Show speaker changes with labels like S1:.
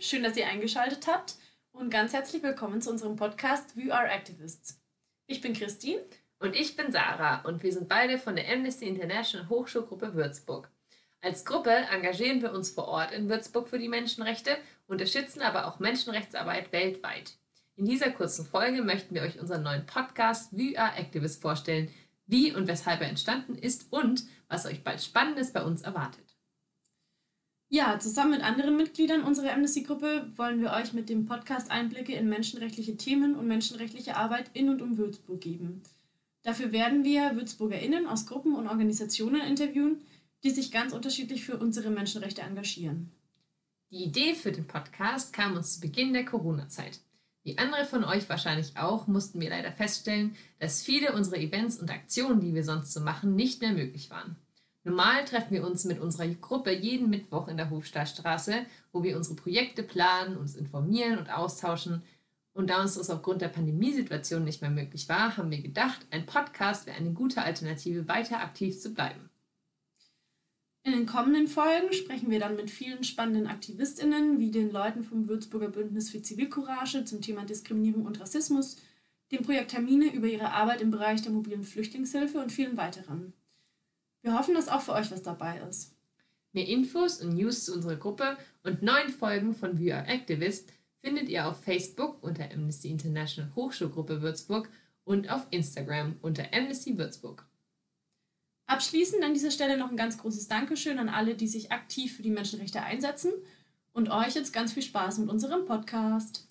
S1: schön, dass ihr eingeschaltet habt und ganz herzlich willkommen zu unserem Podcast We Are Activists. Ich bin Christine.
S2: Und ich bin Sarah und wir sind beide von der Amnesty International Hochschulgruppe Würzburg. Als Gruppe engagieren wir uns vor Ort in Würzburg für die Menschenrechte, unterstützen aber auch Menschenrechtsarbeit weltweit. In dieser kurzen Folge möchten wir euch unseren neuen Podcast We Are Activists vorstellen, wie und weshalb er entstanden ist und was euch bald Spannendes bei uns erwartet.
S1: Ja, zusammen mit anderen Mitgliedern unserer Amnesty-Gruppe wollen wir euch mit dem Podcast Einblicke in menschenrechtliche Themen und menschenrechtliche Arbeit in und um Würzburg geben. Dafür werden wir WürzburgerInnen aus Gruppen und Organisationen interviewen, die sich ganz unterschiedlich für unsere Menschenrechte engagieren.
S2: Die Idee für den Podcast kam uns zu Beginn der Corona-Zeit. Wie andere von euch wahrscheinlich auch, mussten wir leider feststellen, dass viele unserer Events und Aktionen, die wir sonst so machen, nicht mehr möglich waren. Normal treffen wir uns mit unserer Gruppe jeden Mittwoch in der Hofstadtstraße, wo wir unsere Projekte planen, uns informieren und austauschen. Und da uns das aufgrund der Pandemiesituation nicht mehr möglich war, haben wir gedacht, ein Podcast wäre eine gute Alternative, weiter aktiv zu bleiben.
S1: In den kommenden Folgen sprechen wir dann mit vielen spannenden AktivistInnen, wie den Leuten vom Würzburger Bündnis für Zivilcourage zum Thema Diskriminierung und Rassismus, dem Projekt Termine über ihre Arbeit im Bereich der mobilen Flüchtlingshilfe und vielen weiteren. Wir hoffen, dass auch für euch was dabei ist.
S2: Mehr Infos und News zu unserer Gruppe und neuen Folgen von We Are Activist findet ihr auf Facebook unter Amnesty International Hochschulgruppe Würzburg und auf Instagram unter Amnesty Würzburg.
S1: Abschließend an dieser Stelle noch ein ganz großes Dankeschön an alle, die sich aktiv für die Menschenrechte einsetzen und euch jetzt ganz viel Spaß mit unserem Podcast.